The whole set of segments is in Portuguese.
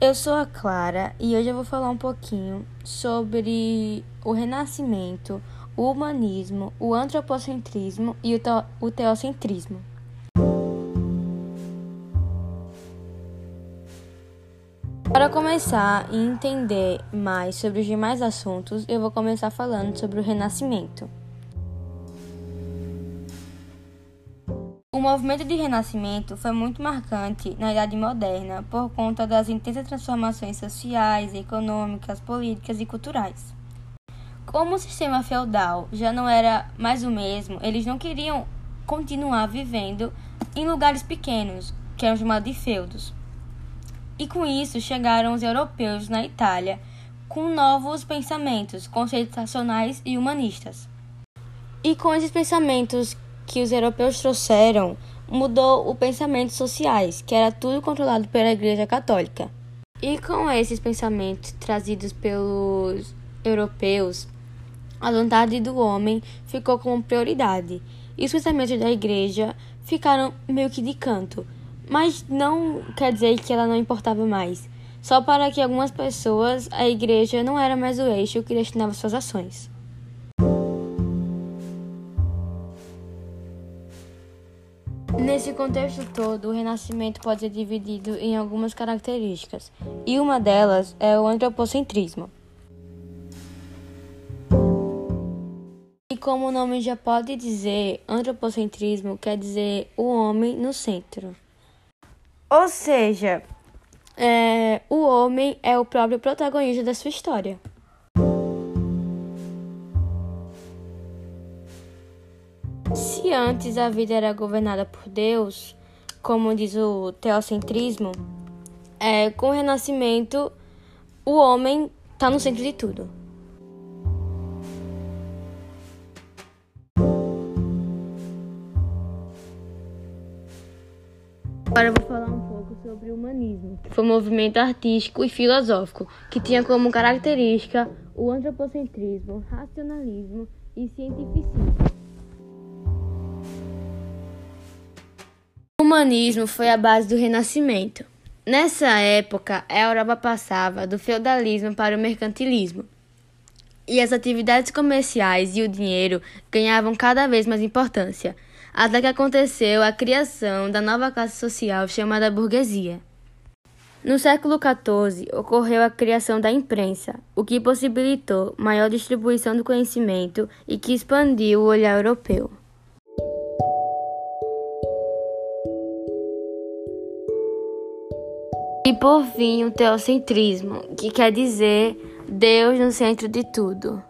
Eu sou a Clara e hoje eu vou falar um pouquinho sobre o Renascimento, o humanismo, o antropocentrismo e o, o teocentrismo. Para começar e entender mais sobre os demais assuntos, eu vou começar falando sobre o Renascimento. O movimento de renascimento foi muito marcante na Idade Moderna por conta das intensas transformações sociais, econômicas, políticas e culturais. Como o sistema feudal já não era mais o mesmo, eles não queriam continuar vivendo em lugares pequenos, que eram chamados de feudos. E com isso chegaram os europeus na Itália com novos pensamentos conceituacionais e humanistas. E com esses pensamentos que os europeus trouxeram mudou o pensamento sociais, que era tudo controlado pela Igreja Católica. E com esses pensamentos trazidos pelos europeus, a vontade do homem ficou como prioridade. E os pensamentos da Igreja ficaram meio que de canto. Mas não quer dizer que ela não importava mais. Só para que algumas pessoas a Igreja não era mais o eixo que destinava suas ações. Nesse contexto todo, o Renascimento pode ser dividido em algumas características, e uma delas é o antropocentrismo. E como o nome já pode dizer, antropocentrismo quer dizer o homem no centro. Ou seja, é, o homem é o próprio protagonista da sua história. Se antes a vida era governada por Deus, como diz o teocentrismo, é, com o renascimento o homem está no centro de tudo. Agora eu vou falar um pouco sobre o humanismo, que foi um movimento artístico e filosófico que tinha como característica o antropocentrismo, racionalismo e cientificismo. Humanismo foi a base do Renascimento. Nessa época, a Europa passava do feudalismo para o mercantilismo. E as atividades comerciais e o dinheiro ganhavam cada vez mais importância, até que aconteceu a criação da nova classe social chamada burguesia. No século XIV, ocorreu a criação da imprensa, o que possibilitou maior distribuição do conhecimento e que expandiu o olhar europeu. Por fim, o teocentrismo, que quer dizer Deus no centro de tudo.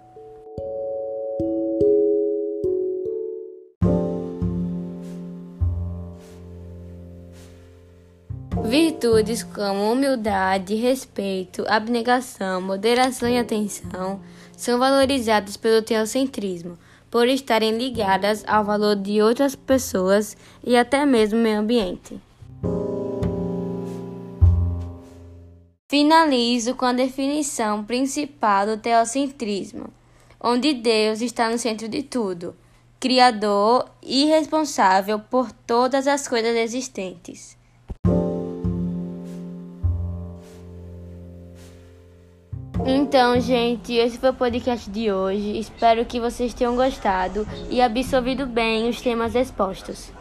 Virtudes como humildade, respeito, abnegação, moderação e atenção são valorizadas pelo teocentrismo, por estarem ligadas ao valor de outras pessoas e até mesmo meio ambiente. Finalizo com a definição principal do teocentrismo, onde Deus está no centro de tudo, criador e responsável por todas as coisas existentes. Então, gente, esse foi o podcast de hoje. Espero que vocês tenham gostado e absorvido bem os temas expostos.